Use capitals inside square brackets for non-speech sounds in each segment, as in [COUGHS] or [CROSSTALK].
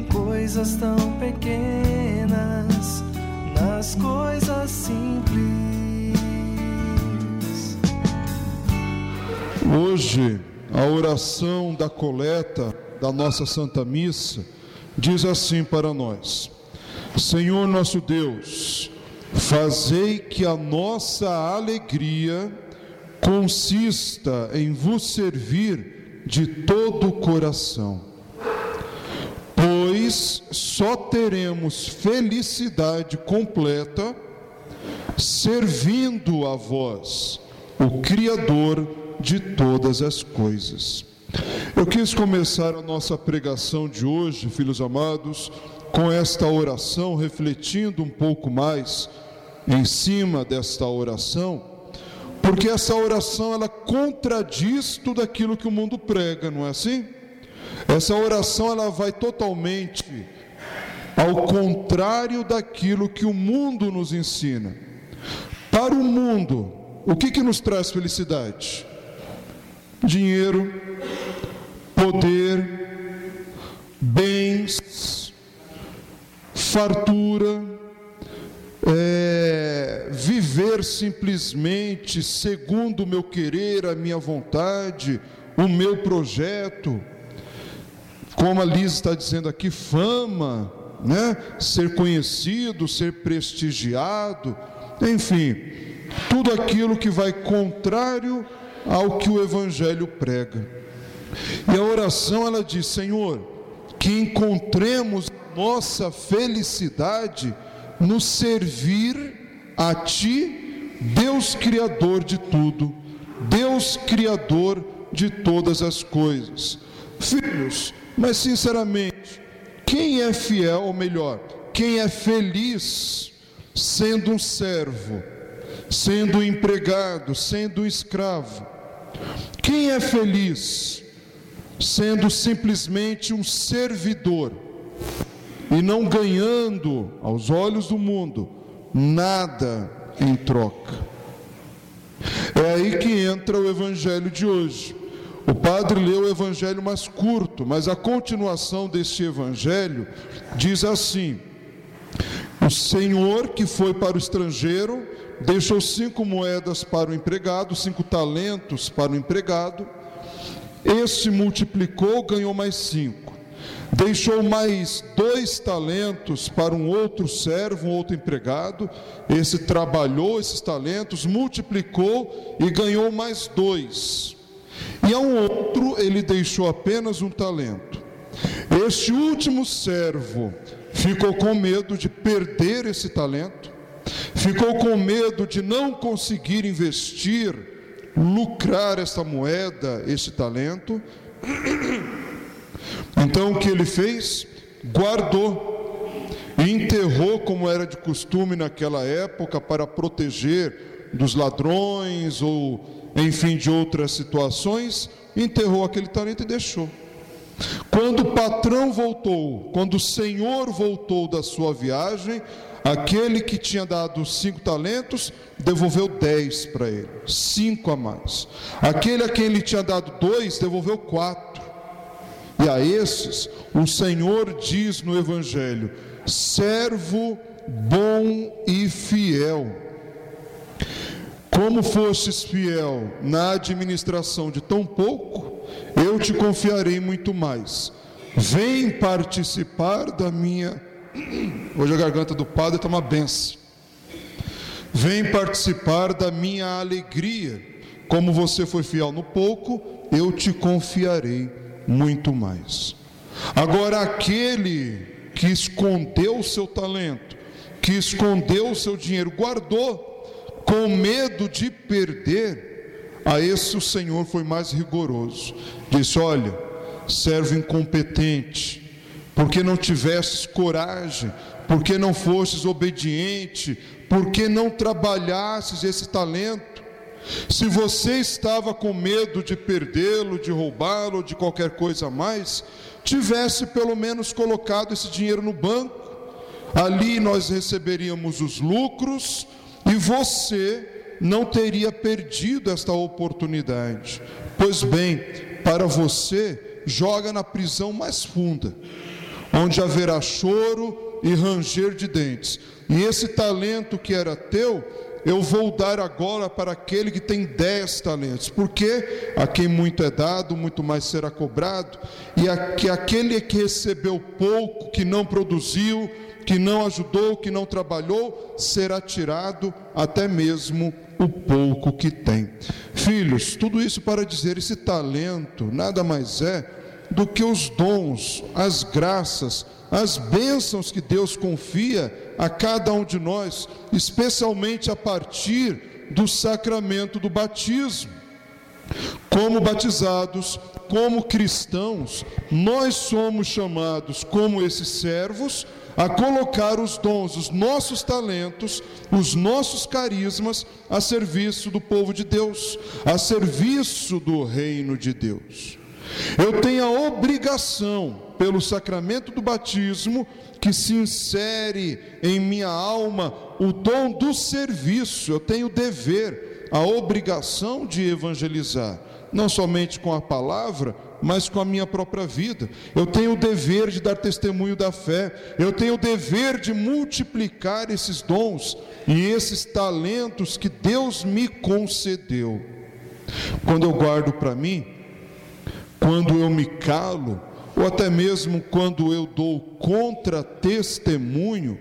em coisas tão pequenas, nas coisas simples. Hoje, a oração da coleta da nossa Santa Missa diz assim para nós: Senhor nosso Deus, fazei que a nossa alegria consista em vos servir de todo o coração, pois só teremos felicidade completa servindo a vós, o Criador de todas as coisas. Eu quis começar a nossa pregação de hoje, filhos amados, com esta oração, refletindo um pouco mais em cima desta oração, porque essa oração ela contradiz tudo aquilo que o mundo prega, não é assim? Essa oração ela vai totalmente ao contrário daquilo que o mundo nos ensina. Para o mundo, o que, que nos traz felicidade? Dinheiro, poder, bens, fartura, é, viver simplesmente segundo o meu querer, a minha vontade, o meu projeto, como a Liz está dizendo aqui, fama, né? ser conhecido, ser prestigiado, enfim, tudo aquilo que vai contrário ao que o Evangelho prega. E a oração ela diz: Senhor, que encontremos nossa felicidade no servir a Ti, Deus Criador de tudo, Deus Criador de todas as coisas. Filhos, mas sinceramente, quem é fiel, ou melhor, quem é feliz sendo um servo, sendo um empregado, sendo um escravo? Quem é feliz sendo simplesmente um servidor e não ganhando, aos olhos do mundo, nada em troca. É aí que entra o evangelho de hoje. O padre leu o evangelho mais curto, mas a continuação deste evangelho diz assim: O Senhor que foi para o estrangeiro deixou cinco moedas para o empregado, cinco talentos para o empregado este multiplicou, ganhou mais cinco. Deixou mais dois talentos para um outro servo, um outro empregado. Esse trabalhou esses talentos, multiplicou e ganhou mais dois. E a um outro ele deixou apenas um talento. Este último servo ficou com medo de perder esse talento, ficou com medo de não conseguir investir lucrar essa moeda, esse talento. [COUGHS] Então o que ele fez? Guardou e enterrou, como era de costume naquela época, para proteger dos ladrões ou, enfim, de outras situações. Enterrou aquele talento e deixou. Quando o patrão voltou, quando o senhor voltou da sua viagem, Aquele que tinha dado cinco talentos, devolveu dez para ele, cinco a mais. Aquele a quem ele tinha dado dois, devolveu quatro. E a esses, o Senhor diz no Evangelho: servo bom e fiel. Como fostes fiel na administração de tão pouco, eu te confiarei muito mais. Vem participar da minha Hoje a garganta do padre está uma benção. Vem participar da minha alegria. Como você foi fiel no pouco, eu te confiarei muito mais. Agora, aquele que escondeu o seu talento, que escondeu o seu dinheiro, guardou, com medo de perder, a esse o Senhor foi mais rigoroso. Disse: Olha, servo incompetente, porque não tivestes coragem, porque não fostes obediente, porque não trabalhasses esse talento. Se você estava com medo de perdê-lo, de roubá-lo, de qualquer coisa a mais, tivesse pelo menos colocado esse dinheiro no banco. Ali nós receberíamos os lucros e você não teria perdido esta oportunidade. Pois bem, para você, joga na prisão mais funda, onde haverá choro e ranger de dentes. E esse talento que era teu, eu vou dar agora para aquele que tem dez talentos, porque a quem muito é dado, muito mais será cobrado, e a, que aquele que recebeu pouco, que não produziu, que não ajudou, que não trabalhou, será tirado até mesmo o pouco que tem. Filhos, tudo isso para dizer: esse talento nada mais é do que os dons, as graças, as bênçãos que Deus confia a cada um de nós, especialmente a partir do sacramento do batismo. Como batizados, como cristãos, nós somos chamados, como esses servos, a colocar os dons, os nossos talentos, os nossos carismas a serviço do povo de Deus, a serviço do reino de Deus. Eu tenho a obrigação, pelo sacramento do batismo, que se insere em minha alma o dom do serviço, eu tenho o dever, a obrigação de evangelizar, não somente com a palavra, mas com a minha própria vida. Eu tenho o dever de dar testemunho da fé, eu tenho o dever de multiplicar esses dons e esses talentos que Deus me concedeu. Quando eu guardo para mim, quando eu me calo, ou até mesmo quando eu dou contra-testemunho,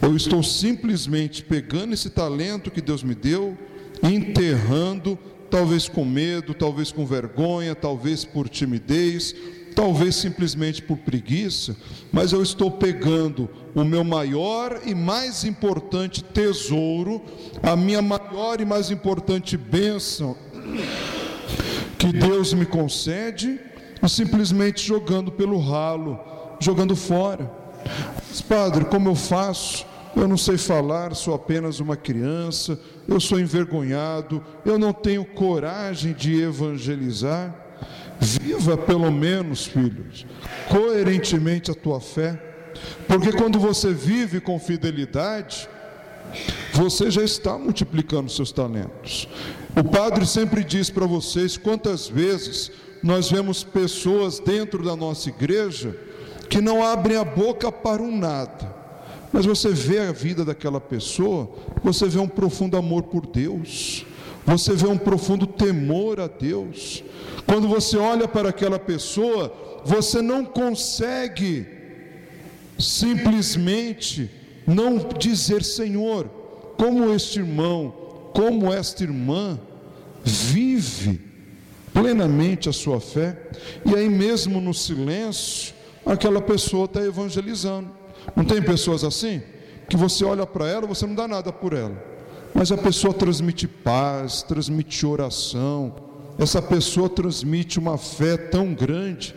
eu estou simplesmente pegando esse talento que Deus me deu, enterrando, talvez com medo, talvez com vergonha, talvez por timidez, talvez simplesmente por preguiça, mas eu estou pegando o meu maior e mais importante tesouro, a minha maior e mais importante bênção que Deus me concede, e simplesmente jogando pelo ralo, jogando fora. Mas, padre, como eu faço? Eu não sei falar, sou apenas uma criança, eu sou envergonhado, eu não tenho coragem de evangelizar. Viva pelo menos, filhos, coerentemente a tua fé, porque quando você vive com fidelidade, você já está multiplicando seus talentos. O padre sempre diz para vocês quantas vezes nós vemos pessoas dentro da nossa igreja que não abrem a boca para um nada, mas você vê a vida daquela pessoa, você vê um profundo amor por Deus, você vê um profundo temor a Deus. Quando você olha para aquela pessoa, você não consegue simplesmente não dizer, Senhor, como este irmão, como esta irmã vive plenamente a sua fé, e aí mesmo no silêncio, aquela pessoa está evangelizando. Não tem pessoas assim? Que você olha para ela, você não dá nada por ela. Mas a pessoa transmite paz, transmite oração. Essa pessoa transmite uma fé tão grande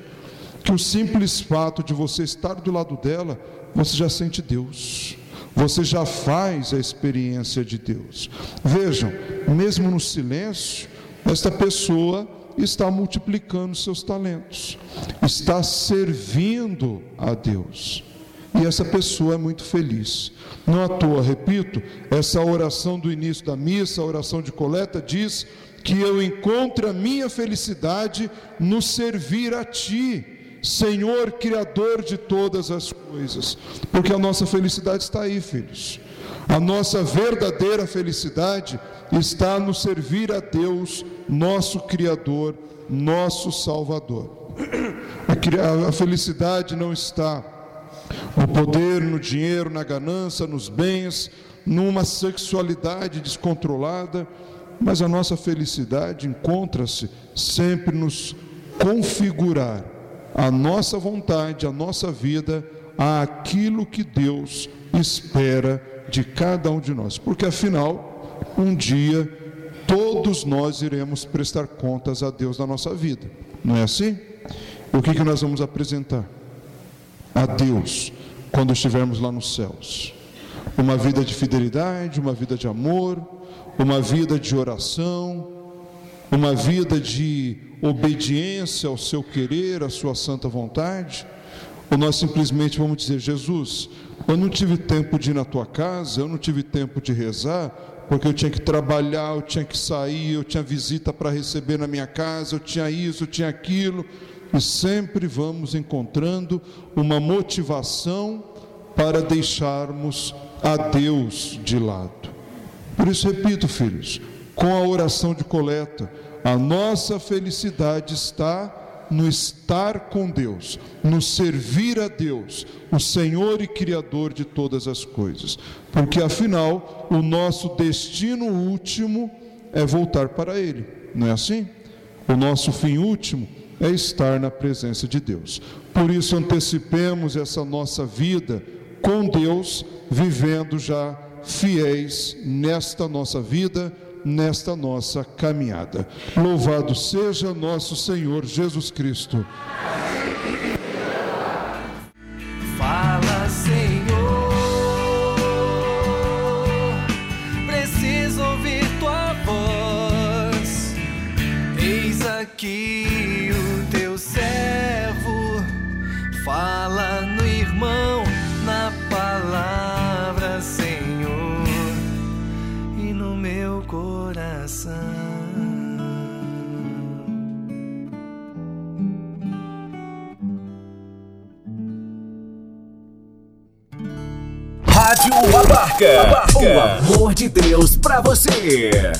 que o simples fato de você estar do lado dela, você já sente Deus. Você já faz a experiência de Deus. Vejam, mesmo no silêncio, esta pessoa está multiplicando seus talentos, está servindo a Deus. E essa pessoa é muito feliz. Não à toa, repito, essa oração do início da missa, a oração de coleta, diz que eu encontro a minha felicidade no servir a Ti, Senhor Criador de todas as coisas. Porque a nossa felicidade está aí, filhos. A nossa verdadeira felicidade está no servir a Deus, nosso Criador, nosso Salvador. A felicidade não está no poder, no dinheiro, na ganância, nos bens, numa sexualidade descontrolada, mas a nossa felicidade encontra-se sempre nos configurar a nossa vontade, a nossa vida, àquilo que Deus espera de cada um de nós, porque afinal, um dia todos nós iremos prestar contas a Deus na nossa vida, não é assim? O que, que nós vamos apresentar? A Deus quando estivermos lá nos céus. Uma vida de fidelidade, uma vida de amor, uma vida de oração, uma vida de obediência ao seu querer, à sua santa vontade, ou nós simplesmente vamos dizer: Jesus, eu não tive tempo de ir na tua casa, eu não tive tempo de rezar, porque eu tinha que trabalhar, eu tinha que sair, eu tinha visita para receber na minha casa, eu tinha isso, eu tinha aquilo, e sempre vamos encontrando uma motivação para deixarmos a Deus de lado. Por isso, repito, filhos, com a oração de coleta, a nossa felicidade está no estar com Deus, no servir a Deus, o Senhor e Criador de todas as coisas. Porque afinal, o nosso destino último é voltar para Ele, não é assim? O nosso fim último é estar na presença de Deus. Por isso, antecipemos essa nossa vida com Deus, vivendo já fiéis nesta nossa vida nesta nossa caminhada. Louvado seja nosso Senhor Jesus Cristo. Abarca. O amor de Deus pra você.